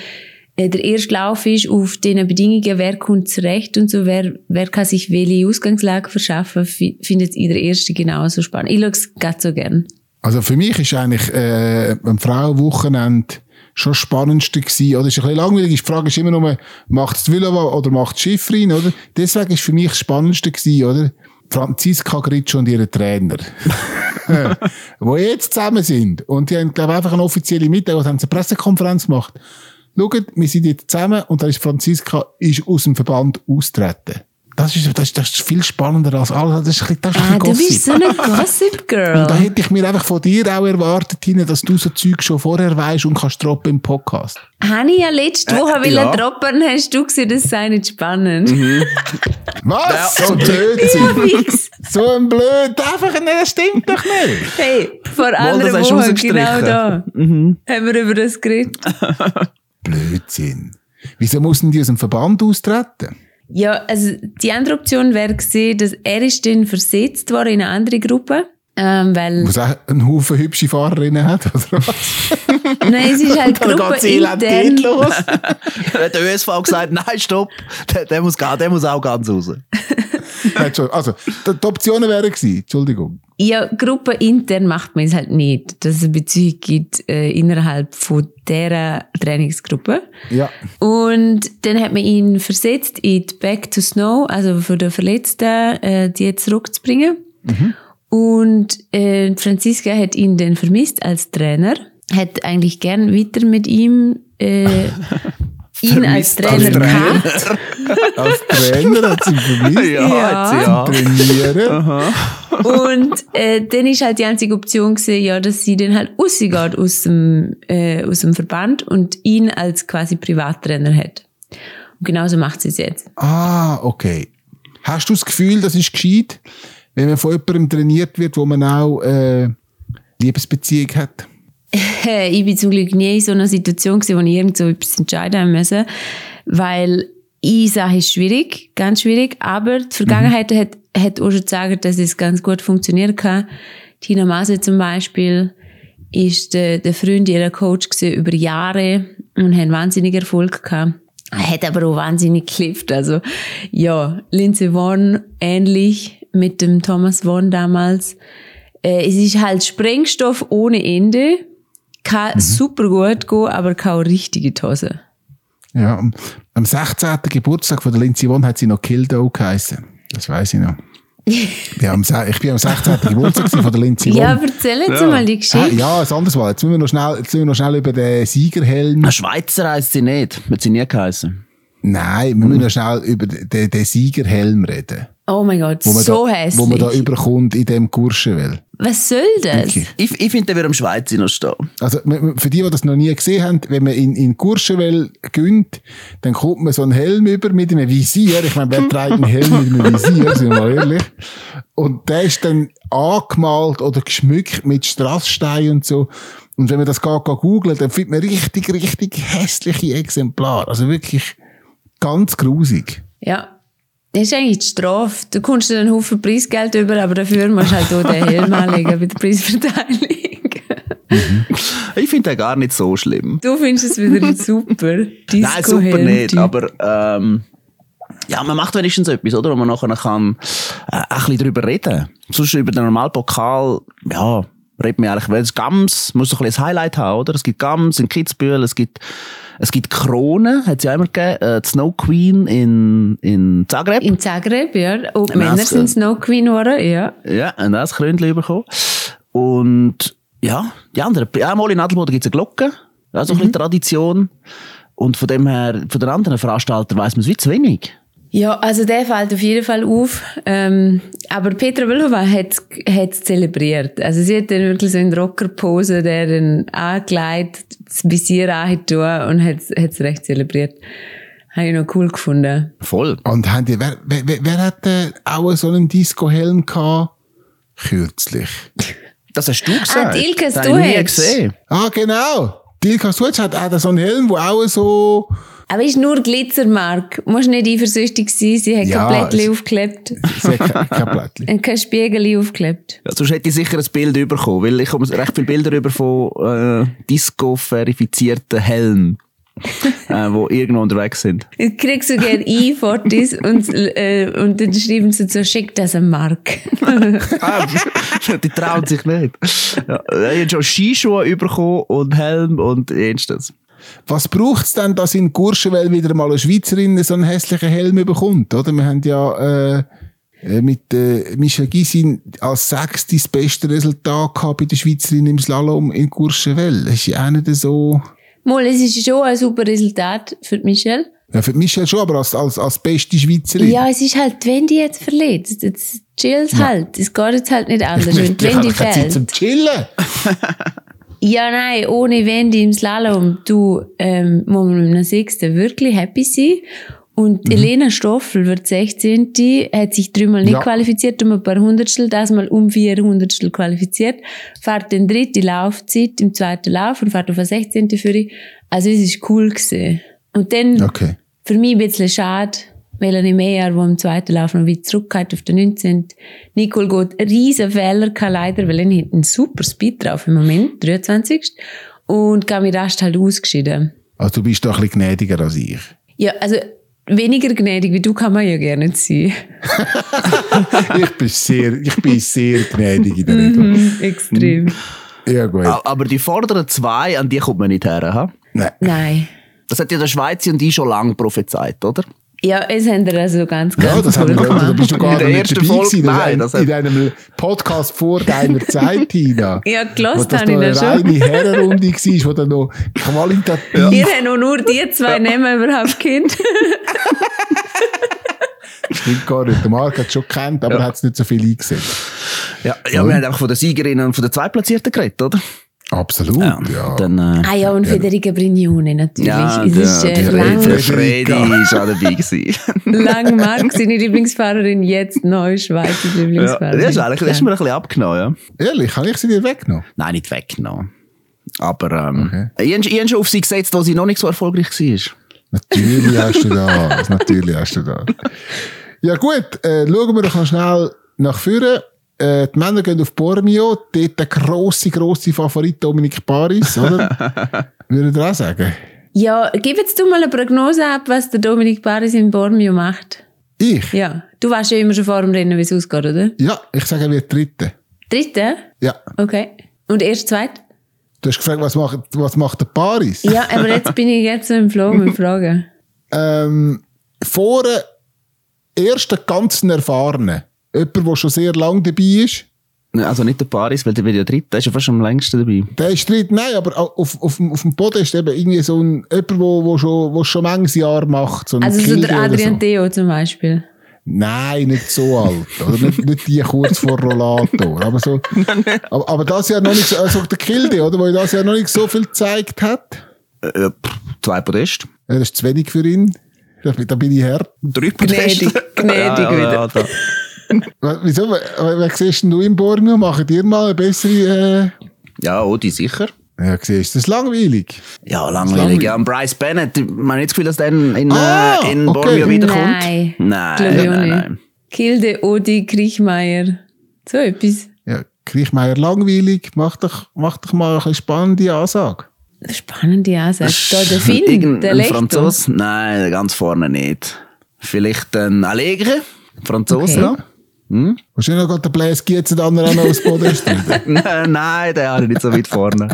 äh, der erste Lauf ist auf den Bedingungen, wer kommt zurecht und so, wer, wer kann sich welche Ausgangslage verschaffen, fi- findet in der erste genauso spannend. Ich schaue es gerade so gern. Also für mich ist eigentlich äh, am Frauenwochenende schon das Spannendste gewesen. Oder ist ein bisschen langweilig. Die Frage ist immer nur, macht es Villava oder macht es Schiffrin, oder? Deswegen ist für mich das Spannendste gewesen, oder? Franziska Gritsch und ihre Trainer. (laughs) wo jetzt zusammen sind. Und die haben, glaube ich, einfach eine offizielle Mitteilung, haben sie eine Pressekonferenz gemacht. Schaut, wir sind jetzt zusammen und da ist Franziska ist aus dem Verband austreten. Das ist, das ist, das ist viel spannender als alles. Das ist das ist Ah, du bist so eine (laughs) Gossip Und da Girl. hätte ich mir einfach von dir auch erwartet, Tina, dass du so Zeug schon vorher weißt und kannst droppen im Podcast. Habe ich ja letzte Woche Äh, äh, ja. droppen, hast du gesehen, das sei nicht spannend. (laughs) Was? Ja, so Blödsinn. Fix. so ein Blöd. Einfach, nee, das stimmt doch nicht. Hey, vor einer Woche, genau da, haben wir über das geredet. (laughs) Blödsinn. Wieso müssen die aus dem Verband austreten? Ja, also die andere Option wäre gewesen, dass er ist dann versetzt worden in eine andere Gruppe. Ähm, weil, Was auch einen Haufen hübsche Fahrerinnen hat, oder was? (laughs) nein, es ist halt (laughs) Dann Gruppe intern. los. (laughs) Dann hat der ÖSV gesagt, nein, stopp, der, der, muss, der muss auch ganz raus. Also, die, Optionen wären gewesen, Entschuldigung. Ja, Gruppe intern macht man es halt nicht, dass es eine Beziehung gibt äh, innerhalb von dieser Trainingsgruppe. Ja. Und dann hat man ihn versetzt in die Back to Snow, also für den Verletzten, äh, die jetzt zurückzubringen. Und äh, Franziska hat ihn dann vermisst als Trainer, hat eigentlich gern weiter mit ihm äh, (laughs) ihn als Trainer gehabt. (laughs) Als Trainer hat sie vermisst. Ja. hat sie, ja. Trainieren. Und äh, dann ist halt die einzige Option gewesen, ja, dass sie dann halt rausgeht aus dem, äh, aus dem Verband und ihn als quasi Privattrainer hat. Und genauso macht sie es jetzt. Ah, okay. Hast du das Gefühl, das ist gescheit, wenn man von jemandem trainiert wird, wo man auch äh, Liebesbeziehung hat? Ich bin zum Glück nie in so einer Situation gewesen, wo ich irgend so etwas entscheiden müssen, weil ich sage, es ist schwierig, ganz schwierig, aber die Vergangenheit hat, hat auch schon gezeigt, dass es ganz gut funktionieren kann. Tina Mase zum Beispiel ist der, der Freund ihrer Coach gewesen über Jahre und hat wahnsinnig Erfolg gehabt. Er hat aber auch wahnsinnig geklebt. Also, ja, Lindsay Vonn ähnlich mit dem Thomas Vonn damals. Äh, es ist halt Sprengstoff ohne Ende. Kann super gut gehen, aber keine richtige Hose. Ja, am, am 16. Geburtstag von der Lindsay Vonn hat sie noch Kildo geheißen. Das weiß ich noch. Ja, (laughs) ich bin am 16. Geburtstag von der Lindsay. Ja, erzähl jetzt mal die Ah, Geschichte. ja, ein anderes Mal. Jetzt müssen wir noch schnell, jetzt müssen wir noch schnell über den Siegerhelm. Ein Schweizer heisst sie nicht, wird sie nie geheißen. Nein, wir müssen noch schnell über den, den Siegerhelm reden. Oh mein Gott, Wo man so da, hässlich. Wo man da überkommt in dem Courchevel. Was soll das? Wirklich. Ich, ich finde, der wird am Schweizer noch stehen. Also, für die, die das noch nie gesehen haben, wenn man in, in Courchevel gönnt, dann kommt man so einen Helm über mit einem Visier. Ich meine, wer trägt einen Helm mit einem Visier, sind wir mal ehrlich. Und der ist dann angemalt oder geschmückt mit Strasssteinen und so. Und wenn man das geht, geht googelt, dann findet man richtig, richtig hässliche Exemplare. Also wirklich ganz grusig. Ja. Das ist eigentlich die Strafe. Du kommst dir einen Haufen Preisgeld über, aber dafür musst du halt auch den Helm (laughs) anlegen bei der Preisverteilung. Ich finde den gar nicht so schlimm. Du findest es wieder super. (laughs) Nein, super nicht, aber ähm, ja, man macht wenigstens etwas, oder? Wo man nachher kann äh, ein bisschen drüber reden. Sonst über den Normalpokal, ja, redet man eigentlich, weil es Gams muss doch ein bisschen ein Highlight haben, oder? Es gibt Gams in Kitzbühel, es gibt es gibt Krone, hat es ja immer gegeben, äh, die Snow Queen in, in Zagreb. In Zagreb, ja. Im Männer sind Snow Queen geworden, ja. Ja, und das Krönchen bekommen. Und ja, die anderen, ja, mal in Adelboden gibt es eine Glocke, also ein bisschen Tradition. Und von dem her, von den anderen Veranstaltern weiss man es wie zu wenig. Ja, also der fällt auf jeden Fall auf. Ähm, aber Petra Vlhova hat es zelebriert. Also sie hat dann wirklich so in Rockerpose der dann angelegt, das Visier angetan und hat es recht zelebriert. Habe ich noch cool gefunden. Voll. Und haben die, wer, wer, wer- hat äh, auch so einen Disco-Helm gehabt? Kürzlich. Das hast du gesagt. die Ilkes, das du hast. gesehen. Ah, genau. Dilka Suetsch hat auch so einen Helm, der auch so, Aber ist nur Glitzermark. Musst nicht eifersüchtig sein. Sie hat Ja, kein Blättchen aufgeklebt. (laughs) sehr kein, kein (laughs) Blättchen. und kein Spiegel aufgeklebt. Ja, sonst hätte ich sicher ein Bild bekommen, weil ich komme recht viele Bilder über von äh, Disco-verifizierten Helmen, (laughs) äh, die irgendwo unterwegs sind. Ich krieg so gerne E-Fotos und, äh, und dann schreiben sie so, schick das an Mark. Ah, die trauen sich nicht. Ja, ich habe schon Skischuhe bekommen und Helm und ähnliches. Was braucht es denn, dass in Courchevel wieder mal eine Schweizerin so einen hässlichen Helm bekommt, oder? Wir haben ja, äh, äh, mit äh, Michel Gysin als Sechste das beste Resultat gehabt bei der Schweizerin im Slalom in Courchevel. Das ist ja auch nicht so, Mal, es ist schon ein super Resultat für die Michelle. Ja, für Michelle schon, aber als, als, als beste Schweizerin. Ja, es ist halt, wenn die jetzt verletzt, jetzt chillt halt. Es geht jetzt halt nicht anders. (laughs) Wenn ich habe Wendy keine Zeit zum fällt. Chillen. (laughs) Ja, nein, ohne Wendy im Slalom, du, ähm, muss man mit einem Sechsten wirklich happy sein. Und Mhm. Elena Stoffel wird 16. hat sich dreimal nicht Ja. qualifiziert, um ein paar Hundertstel, das mal um vier Hundertstel qualifiziert, fährt den dritte Laufzeit im zweiten Lauf und fährt auf eine 16. für ihn. Also es ist cool gewesen. Und dann, Okay. für mich ein bisschen schade, er im Jahr, wo im zweiten Lauf noch wieder zurückgeht auf den 19. Nicole geht einen riesen Fehler gehabt, leider, weil er hat einen super Speed drauf im Moment, 23. Und Gami Rast halt ausgeschieden. Also du bist doch ein bisschen gnädiger als ich. Ja, also weniger gnädig wie du kann man ja gerne nicht sein. (laughs) Ich bin sehr, ich bin sehr gnädig in der Regel. Mhm, extrem. Ja, gut. Aber die vorderen zwei, an die kommt man nicht her. Ha? Nein. Nein. Das hat ja der Schweizer und ich schon lange prophezeit, oder? Ja, es haben wir also ganz, ganz Ja, das haben wir ja, da gemacht. bist du gar nicht dabei Folge, gewesen. Das nein, in, das in einem Podcast vor deiner Zeit, Tina. (laughs) Ja, Wo gelost das habe ich eine ihn schon. reine Herrenrunde war, wo dann noch qualitativ... (laughs) Ihr habt auch nur die zwei Namen überhaupt kennt. (laughs) Stimmt gar nicht. Der Marc hat es schon gekannt, aber er hat es nicht so viel eingesetzt. Ja, ja wir haben einfach von der Siegerin und von der Zweitplatzierten geredet, oder? Absolut, ja. Dann, äh, Ah ja, und Federica Brignone natürlich. ja, es ist der, äh, der, lang, der Freddy ist auch dabei gewesen. (laughs) lang Mark, seine Lieblingsfahrerin, jetzt neu Schweizer ja, Lieblingsfahrerin. das ist eigentlich, das ist mir ein bisschen abgenommen, ja. Ehrlich, habe ich sie dir weggenommen? Nein, nicht weggenommen. Aber, ähm, ich, hab- ich habe schon auf sie gesetzt, wo sie noch nicht so erfolgreich war. Natürlich hast du das. Natürlich hast du das. Ja gut, äh, schauen wir doch noch schnell nach vorne. Äh, die Männer gehen auf Bormio. Dort der grosse, grosse Favorit Dominik Paris, oder? (laughs) Würde ihr auch sagen? Ja, gib jetzt du mal eine Prognose ab, was der Dominik Paris in Bormio macht. Ich? Ja, du weißt ja immer schon vor dem Rennen, wie es ausgeht, oder? Ja, ich sage, er wird Dritte. Dritte? Ja. Okay. Und erst zweit? Du hast gefragt, was macht, was macht der Paris? Ja, aber jetzt (laughs) bin ich jetzt so im Flow mit Fragen. Ähm, vorne ersten ganzen Erfahrenen. Jemand, der schon sehr lange dabei ist. Also nicht der Paris, weil der wird ja dritt, der ist ja fast am längsten dabei. Der ist dritt, nein, aber auf, auf, dem- auf dem Boden ist eben irgendwie so ein, jemand, der wo schon, wo schon manches Jahr macht. So Also so Kilde der Adrian so. Theo zum Beispiel. Nein, nicht so alt. Oder nicht, nicht die kurz vor Rollator. Aber, so, (laughs) aber, aber das ja noch nicht so, also der Kilde, oder? Wo das ja noch nicht so viel gezeigt hat. Äh, pff, zwei Podest. Ja, das ist zu wenig für ihn. Da, da bin ich hart. Drei Podest. (laughs) Gnädig, gnädig wieder. da. Wieso? Wer siehst denn du im Borneo? Machen dir mal eine bessere, ja, Odi sicher. äh... Ja, siehst du, das ist langweilig. Ja, langweilig. Ja, und Bryce Bennett, ich meine nicht das Gefühl, dass der in, in, Ah, äh, in okay. Bormio wiederkommt. Nein. Nein, Glaube ich auch nein, nicht. nein. Kilde, Odi, Kriechmeier. So etwas. Ja, Kriechmeier langweilig. Mach doch, mach doch mal eine spannende Ansage. Spannende Ansage. Da der Finn, Irgendein der Lechto. Franzos? Nein, ganz vorne nicht. Vielleicht ein Allegre, Franzose. Okay. Hm? Wahrscheinlich noch gerade der Blaise Gietz und andere auch noch aus Podest. (laughs) Nein, nein, der habe ich nicht so weit vorne.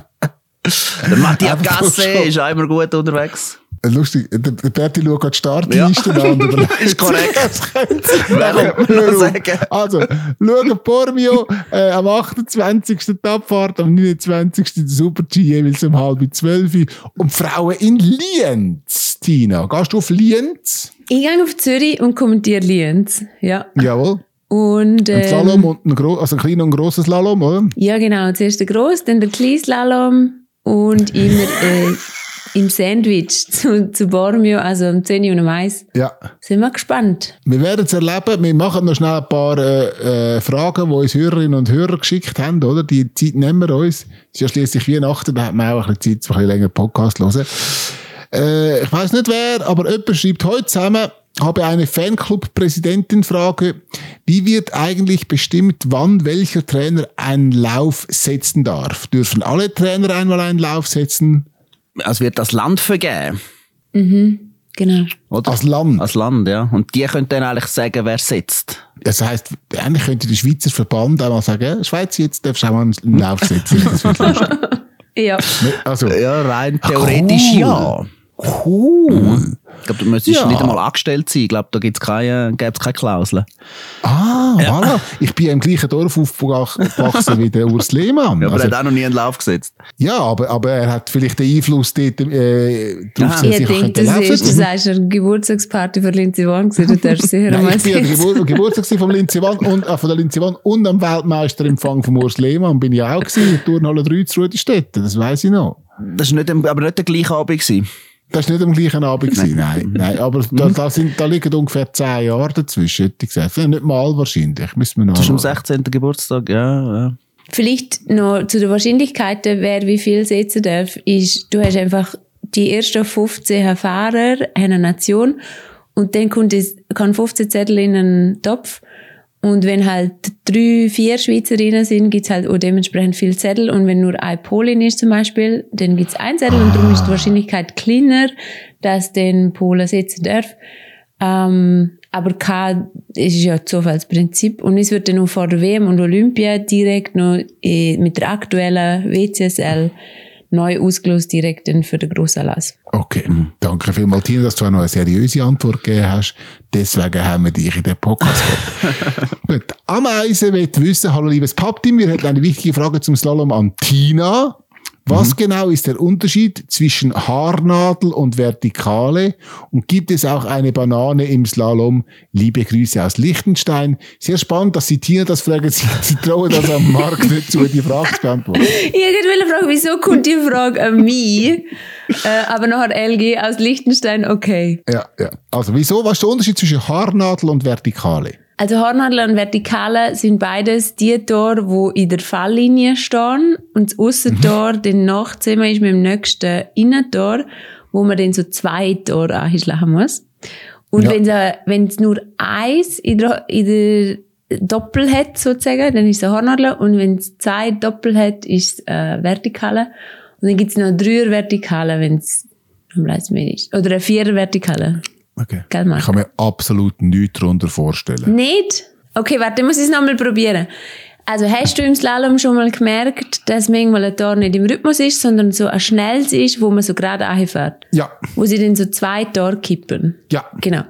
Der Matthias Gasse ist auch immer gut unterwegs. Lustig, der, der Berti schaut gerade die Startliste Ja. an. (laughs) Ist korrekt. (laughs) noch sagen? Also, schauen Bormio äh, am 28. die Abfahrt, am 29. der Super-G jeweils um halb zwölf. Und die Frauen in Lienz, Tina. Gehst du auf Lienz? Ich gehe auf Zürich und kommentiere Lienz. Ja. Jawohl. Und, Ein ähm, Slalom und ein, gro also ein kleiner und ein grosser Slalom, oder? Ja, genau. Zuerst der Gross, dann der Kleislalom und immer äh, im Sandwich (laughs) zu, zu Bormio, also um 10 Uhr und um 1. Ja. Sind wir gespannt. Wir werden es erleben. Wir machen noch schnell ein paar äh, äh, Fragen, die uns Hörerinnen und Hörer geschickt haben, oder? Die Zeit nehmen wir uns. Es ist ja schließlich Weihnachten, da hat man auch ein bisschen Zeit, ein bisschen länger Podcast zu hören. Äh, ich weiß nicht wer, aber jemand schreibt heute zusammen, habe eine Fanclub-Präsidentin-Frage. Wie wird eigentlich bestimmt, wann welcher Trainer einen Lauf setzen darf? Dürfen alle Trainer einmal einen Lauf setzen? Es wird das Land vergeben. Genau. Oder? Als Land. Als Land, ja. Und die können dann eigentlich sagen, wer setzt. Das heisst, eigentlich könnte der Schweizer Verband einmal sagen, ja, Schweiz, jetzt darfst du auch mal einen Lauf setzen. (laughs) Ja. Also, Ja, rein theoretisch cool. ja. Cool. Ich glaube, du müsstest Ja. nicht einmal angestellt sein. Ich glaube, da gibt's keine, gäb's keine Klauseln. Ah, voilà. Ich bin ja im gleichen Dorf aufgewachsen wie der Urs Lehmann. Ja, aber Also- er hat auch noch nie einen Lauf gesetzt. Ja, aber, aber er hat vielleicht den Einfluss dort, äh, drauf, Aha. dass Ich denke, das laufen. ist, du sagst, eine Geburtstagsparty für Lindsay Vonn gewesen. Du darfst sicher Nein, mal ich bin an. Gebur Geburtstag vom Lindsay Wann und, äh, von der Lindsay Wann und am Weltmeisterempfang von Urs Lehmann bin ich auch gewesen, in Turnhalle 3 zu Rudistetten, das weiss ich noch. Das war nicht, aber nicht der gleiche Abend. Gewesen. Das war nicht am gleichen Abend. Gewesen, nein, nein, aber da, da, sind, da liegen ungefähr zehn Jahre dazwischen, hätte ich gesagt. Ja, nicht mal wahrscheinlich, müssen wir noch. Das ist am 16. Geburtstag, ja. ja. Vielleicht noch zu den Wahrscheinlichkeiten, wer wie viel setzen darf, ist, du hast einfach die ersten 15 Fahrer, haben eine Nation, und dann kommt es, kann 15 Zettel in einen Topf. Und wenn halt drei, vier Schweizerinnen sind, gibt's halt auch dementsprechend viel Zettel. Und wenn nur eine Polin ist zum Beispiel, dann gibt's ein Zettel und darum ist die Wahrscheinlichkeit kleiner, dass den Polen setzen darf. Ähm, aber es ist ja Zufallsprinzip. Und es wird dann auch vor der WM und Olympia direkt noch eh, mit der aktuellen WCSL neu dann für den Grossanlass. Okay, danke vielmals, Tina, dass du auch noch eine seriöse Antwort gegeben hast. Deswegen haben wir dich in den Podcast. (laughs) Gut, Ameise will wissen, hallo liebes Pappteam, wir hätten eine wichtige Frage zum Slalom an Tina. Was genau ist der Unterschied zwischen Haarnadel und Vertikale? Und gibt es auch eine Banane im Slalom? Liebe Grüße aus Liechtenstein. Sehr spannend, dass Sie Tina das fragen. Sie, (laughs) Sie trauen das am Markt nicht zu, die Frage zu beantworten. Ich wollte fragen, wieso kommt die Frage an mich? äh, aber nachher LG aus Liechtenstein, okay. Ja, ja. Also, wieso? Was ist der Unterschied zwischen Haarnadel und Vertikale? Also Hornadel und Vertikale sind beides die Tore, wo in der Falllinie stehen und das Aussentor dann nachzusammen ist mit dem nächsten Innentor, wo man dann so zwei Tore anschlagen muss. Und Ja. wenn es es nur eins in der, in der Doppel hat sozusagen, dann ist es ein Hornadel und wenn es zwei Doppel hat, ist es äh, Vertikale. Und dann gibt es noch drei Vertikale, wenn es am mehr ist. Oder eine vierer Vertikale. Okay. Gell? Ich kann mir absolut nichts darunter vorstellen. Nicht? Okay, warte, muss ich es nochmal probieren. Also hast du im Slalom schon mal gemerkt, dass manchmal ein Tor nicht im Rhythmus ist, sondern so ein schnelles ist, wo man so gerade anfährt? Ja, Wo sie dann so zwei Tore kippen. ja. Genau.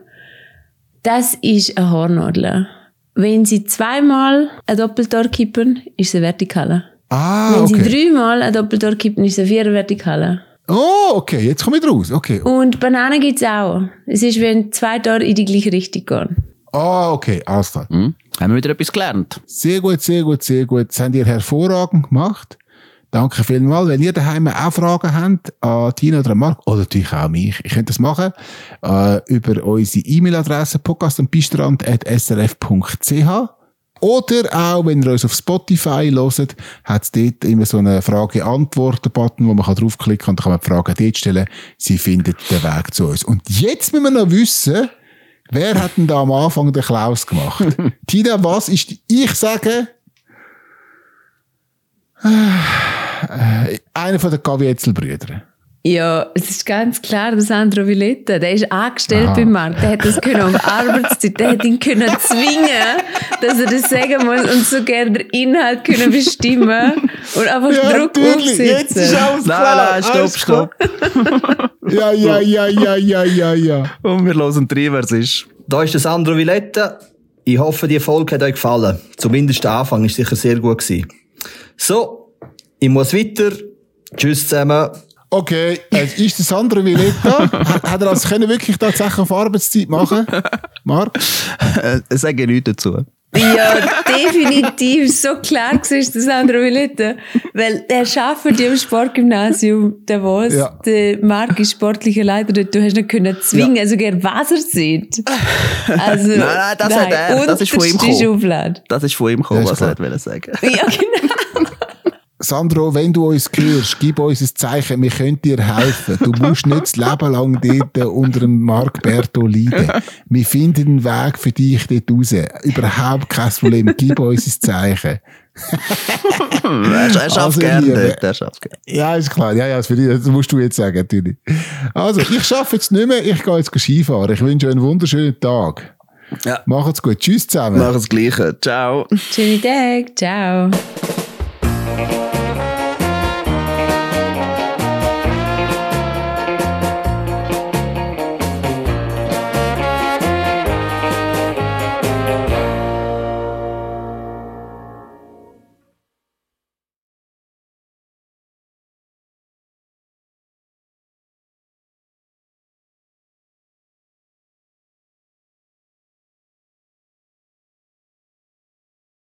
Das ist ein Hornadler. Wenn sie zweimal ein Doppeltor kippen, ist es eine Vertikale. Ah, Wenn sie okay. dreimal ein Doppeltor kippen, ist es eine vierer Vertikale. Oh, okay, jetzt komme ich raus. Okay. Und Bananen gibt's auch. Es ist, wenn zwei Tore in die gleiche Richtung gehen. Ah, okay, alles klar. Hm? Haben wir wieder etwas gelernt? Sehr gut, sehr gut, sehr gut. Das habt ihr hervorragend gemacht. Danke vielmals. Wenn ihr daheim auch Fragen habt an Tina oder an Marc, oder natürlich auch mich, ihr könnt das machen äh, über unsere E-Mail-Adresse podcastandpistrand.srf.ch oder auch, wenn ihr uns auf Spotify hört, hat es dort immer so einen Frage-Antworten-Button, wo man kann draufklicken kann und dann kann man die Fragen dort stellen. Sie findet den Weg zu uns. Und jetzt müssen wir noch wissen, wer hat denn da am Anfang den Klaus gemacht? (laughs) Tina, was ist, die- ich sage, äh, einer von den Gavietzel-Brüdern. Ja, es ist ganz klar, der Sandro Villetta, der ist angestellt Aha. beim Markt, der hat das können auf (laughs) Arbeitszeit, der hat ihn können zwingen, dass er das sagen muss und so gerne den Inhalt können bestimmen und einfach Druck aufsetzen. alles Nein, nein, stopp, stopp. Ja, ja, ja, ja, ja, ja, ja. Und wir hören rein, wer es ist. Da ist der Sandro Villetta. Ich hoffe, die Folge hat euch gefallen. Zumindest der Anfang ist sicher sehr gut gewesen. So, ich muss weiter. Tschüss zusammen. Okay, es ist der Sandro Villetta. hat, hat er das können wirklich tatsächlich auf Arbeitszeit machen? Marc? Äh, ich sage nichts dazu. Ja, definitiv, so klar war der Sandro Villetta, weil der arbeitet ja im Sportgymnasium, der was, Ja. der Marc ist sportlicher Leiter dort, du hast nicht können zwingen, also gerne was er sieht. Also, Nein, nein, das hat er, das ist von ihm gekommen. Das ist von ihm gekommen, Das was er wollte sagen. Ja, genau. Sandro, wenn du uns hörst, gib uns ein Zeichen, wir können dir helfen. Du musst nicht das Leben lang dort unter dem Marc Berto leiden. Wir finden einen Weg für dich dort raus. Überhaupt kein Problem. Gib uns ein Zeichen. er, schafft Also, gerne dort, er schafft gerne. Ja, ist klar. Ja, ja, das, für dich, das musst du jetzt sagen, natürlich. Also, ich schaffe jetzt nicht mehr. Ich gehe jetzt Skifahren. Ich wünsche euch einen wunderschönen Tag. Ja. Macht's gut. Tschüss zusammen. Mach das Gleiche. Ciao. Schönen Tag, ciao.